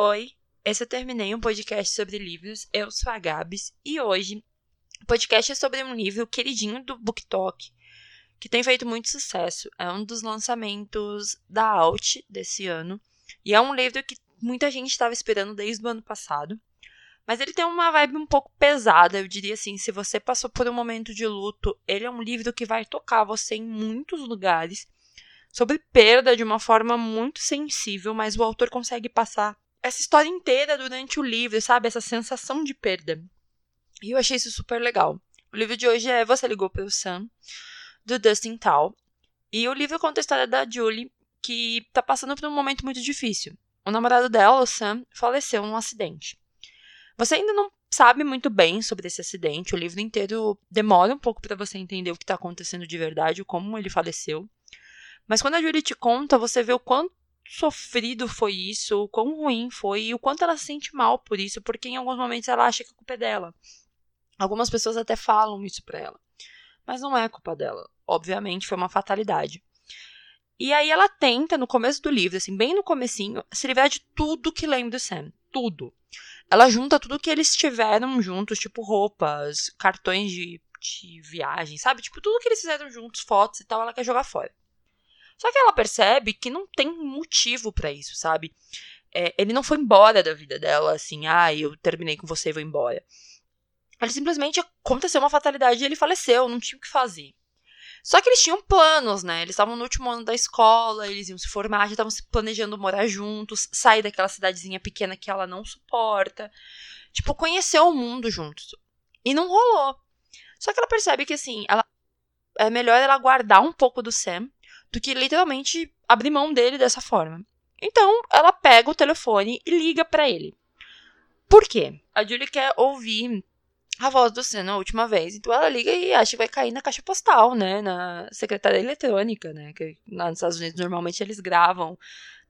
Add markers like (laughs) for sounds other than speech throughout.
Oi, esse eu terminei um podcast sobre livros. Eu sou a Gabs e hoje o podcast é sobre um livro queridinho do BookTok que tem feito muito sucesso. É um dos lançamentos da Alt desse ano e é um livro que muita gente estava esperando desde o ano passado. Mas ele tem uma vibe um pouco pesada, eu diria assim. Se você passou por um momento de luto, ele é um livro que vai tocar você em muitos lugares sobre perda de uma forma muito sensível, mas o autor consegue passar essa história inteira durante o livro, sabe? Essa sensação de perda. E eu achei isso super legal. O livro de hoje é Você Ligou para o Sam, do Dustin Tal. E o livro conta a história da Julie, que tá passando por um momento muito difícil. O namorado dela, o Sam, faleceu num acidente. Você ainda não sabe muito bem sobre esse acidente, o livro inteiro demora um pouco para você entender o que está acontecendo de verdade, como ele faleceu. Mas quando a Julie te conta, você vê o quanto sofrido foi isso, o quão ruim foi e o quanto ela se sente mal por isso, porque em alguns momentos ela acha que a culpa é dela. Algumas pessoas até falam isso pra ela. Mas não é culpa dela. Obviamente foi uma fatalidade. E aí ela tenta, no começo do livro, assim, bem no comecinho, se livrar de tudo que lembra do Sam. Tudo. Ela junta tudo que eles tiveram juntos, tipo roupas, cartões de, de viagem, sabe? Tipo, tudo que eles fizeram juntos, fotos e tal, ela quer jogar fora. Só que ela percebe que não tem motivo para isso, sabe? É, ele não foi embora da vida dela, assim, ah, eu terminei com você e vou embora. Ele simplesmente aconteceu uma fatalidade e ele faleceu, não tinha o que fazer. Só que eles tinham planos, né? Eles estavam no último ano da escola, eles iam se formar, já estavam se planejando morar juntos, sair daquela cidadezinha pequena que ela não suporta. Tipo, conhecer o mundo juntos. E não rolou. Só que ela percebe que, assim, ela, é melhor ela guardar um pouco do Sam do que literalmente abrir mão dele dessa forma. Então, ela pega o telefone e liga para ele. Por quê? A Julie quer ouvir a voz do Sam na última vez. Então ela liga e acha que vai cair na caixa postal, né? Na secretária eletrônica, né? Que lá nos Estados Unidos normalmente eles gravam,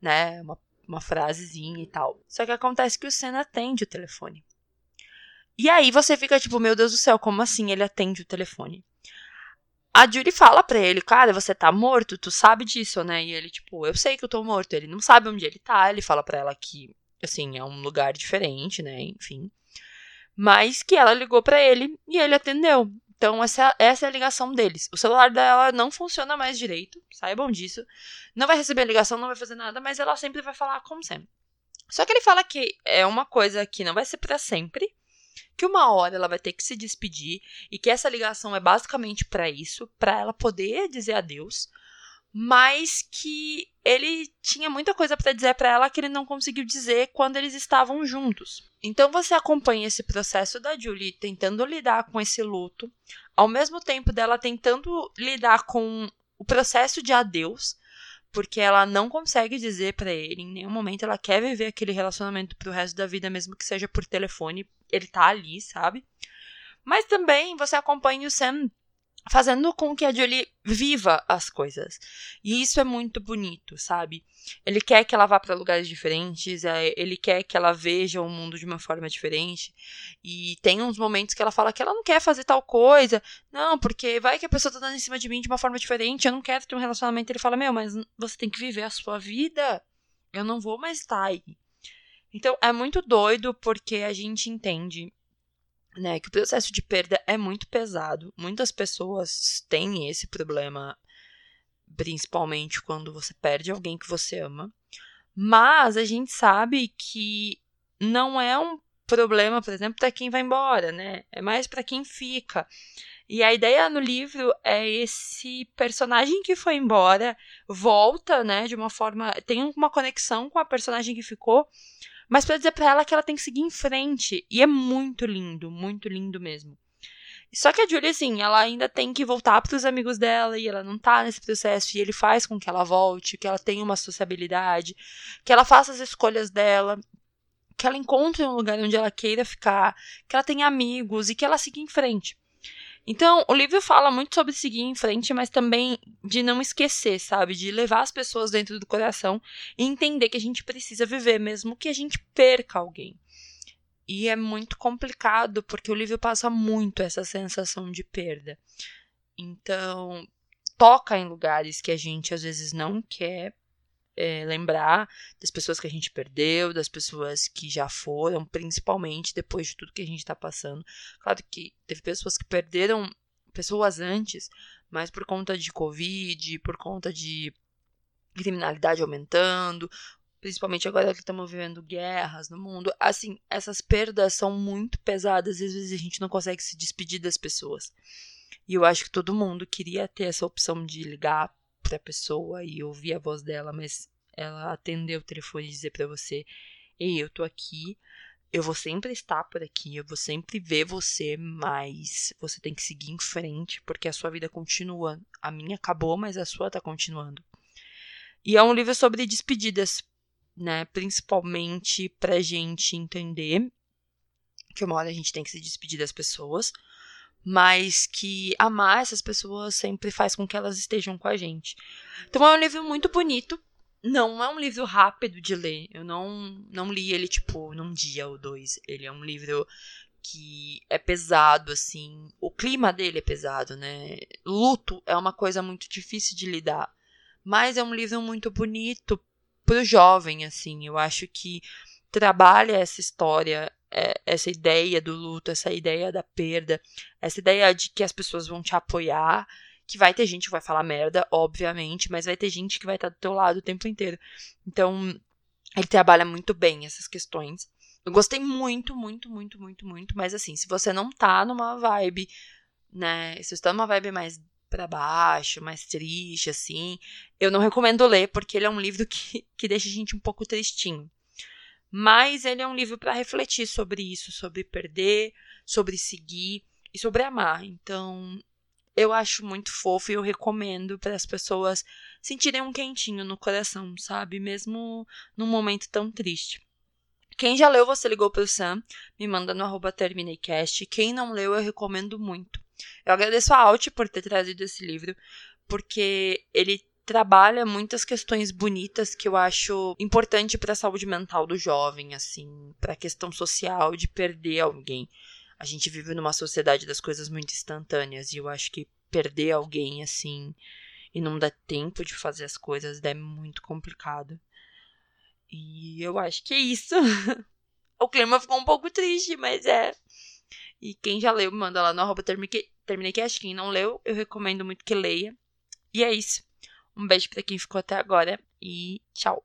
né? Uma, uma frasezinha e tal. Só que acontece que o Sam atende o telefone. E aí você fica tipo, meu Deus do céu, como assim ele atende o telefone? A Julie fala pra ele, cara, você tá morto, tu sabe disso, né? E ele, tipo, eu sei que eu tô morto. Ele não sabe onde ele tá, ele fala pra ela que, assim, é um lugar diferente, né? Enfim. Mas que ela ligou para ele e ele atendeu. Então, essa, essa é a ligação deles. O celular dela não funciona mais direito, saibam disso. Não vai receber ligação, não vai fazer nada, mas ela sempre vai falar com Sam. Só que ele fala que é uma coisa que não vai ser para sempre, que uma hora ela vai ter que se despedir e que essa ligação é basicamente para isso, para ela poder dizer adeus, mas que ele tinha muita coisa para dizer para ela que ele não conseguiu dizer quando eles estavam juntos. Então você acompanha esse processo da Julie tentando lidar com esse luto, ao mesmo tempo dela tentando lidar com o processo de adeus, porque ela não consegue dizer para ele em nenhum momento ela quer viver aquele relacionamento pro resto da vida, mesmo que seja por telefone, ele tá ali, sabe? Mas também você acompanha o Sam fazendo com que a Julie viva as coisas. E isso é muito bonito, sabe? Ele quer que ela vá para lugares diferentes, é, ele quer que ela veja o mundo de uma forma diferente. E tem uns momentos que ela fala que ela não quer fazer tal coisa. Não, porque vai que a pessoa tá dando em cima de mim de uma forma diferente, eu não quero ter um relacionamento. Ele fala: "Meu, mas você tem que viver a sua vida. Eu não vou mais estar aí". Então é muito doido porque a gente entende né, que o processo de perda é muito pesado. Muitas pessoas têm esse problema, principalmente quando você perde alguém que você ama. Mas a gente sabe que não é um problema, por exemplo, para quem vai embora, né? É mais para quem fica. E a ideia no livro é esse personagem que foi embora volta, né, de uma forma, tem uma conexão com a personagem que ficou, mas para dizer para ela que ela tem que seguir em frente. E é muito lindo, muito lindo mesmo. Só que a Julie, assim, ela ainda tem que voltar para os amigos dela e ela não tá nesse processo. E ele faz com que ela volte, que ela tenha uma sociabilidade, que ela faça as escolhas dela, que ela encontre um lugar onde ela queira ficar, que ela tenha amigos e que ela siga em frente. Então, o livro fala muito sobre seguir em frente, mas também de não esquecer, sabe? De levar as pessoas dentro do coração e entender que a gente precisa viver, mesmo que a gente perca alguém. E é muito complicado, porque o livro passa muito essa sensação de perda. Então, toca em lugares que a gente às vezes não quer é, lembrar das pessoas que a gente perdeu, das pessoas que já foram, principalmente depois de tudo que a gente está passando. Claro que teve pessoas que perderam pessoas antes, mas por conta de Covid, por conta de criminalidade aumentando, principalmente agora que estamos vivendo guerras no mundo. Assim, essas perdas são muito pesadas e às vezes a gente não consegue se despedir das pessoas. E eu acho que todo mundo queria ter essa opção de ligar pra pessoa e ouvir a voz dela, mas ela atendeu o telefone e dizer para você: Ei, eu tô aqui, eu vou sempre estar por aqui, eu vou sempre ver você, mas você tem que seguir em frente, porque a sua vida continua. A minha acabou, mas a sua tá continuando. E é um livro sobre despedidas, né? Principalmente pra gente entender que uma hora a gente tem que se despedir das pessoas mas que amar essas pessoas sempre faz com que elas estejam com a gente. Então é um livro muito bonito. Não é um livro rápido de ler. Eu não, não li ele, tipo, num dia ou dois. Ele é um livro que é pesado, assim. O clima dele é pesado, né? Luto é uma coisa muito difícil de lidar. Mas é um livro muito bonito pro jovem, assim. Eu acho que trabalha essa história essa ideia do luto, essa ideia da perda, essa ideia de que as pessoas vão te apoiar, que vai ter gente que vai falar merda, obviamente, mas vai ter gente que vai estar do teu lado o tempo inteiro. Então, ele trabalha muito bem essas questões. Eu gostei muito, muito, muito, muito, muito, mas assim, se você não tá numa vibe, né, se você tá numa vibe mais para baixo, mais triste, assim, eu não recomendo ler, porque ele é um livro que, que deixa a gente um pouco tristinho. Mas ele é um livro para refletir sobre isso, sobre perder, sobre seguir e sobre amar. Então, eu acho muito fofo e eu recomendo para as pessoas sentirem um quentinho no coração, sabe? Mesmo num momento tão triste. Quem já leu Você Ligou pro Sam, me manda no arroba TermineiCast. Quem não leu, eu recomendo muito. Eu agradeço a Alt por ter trazido esse livro, porque ele trabalha muitas questões bonitas que eu acho importante para a saúde mental do jovem, assim, para a questão social de perder alguém. A gente vive numa sociedade das coisas muito instantâneas e eu acho que perder alguém assim e não dar tempo de fazer as coisas é muito complicado. E eu acho que é isso. (laughs) o clima ficou um pouco triste, mas é. E quem já leu, manda lá no arroba terminei.cast. Quem não leu, eu recomendo muito que leia. E é isso. Um beijo para quem ficou até agora e tchau.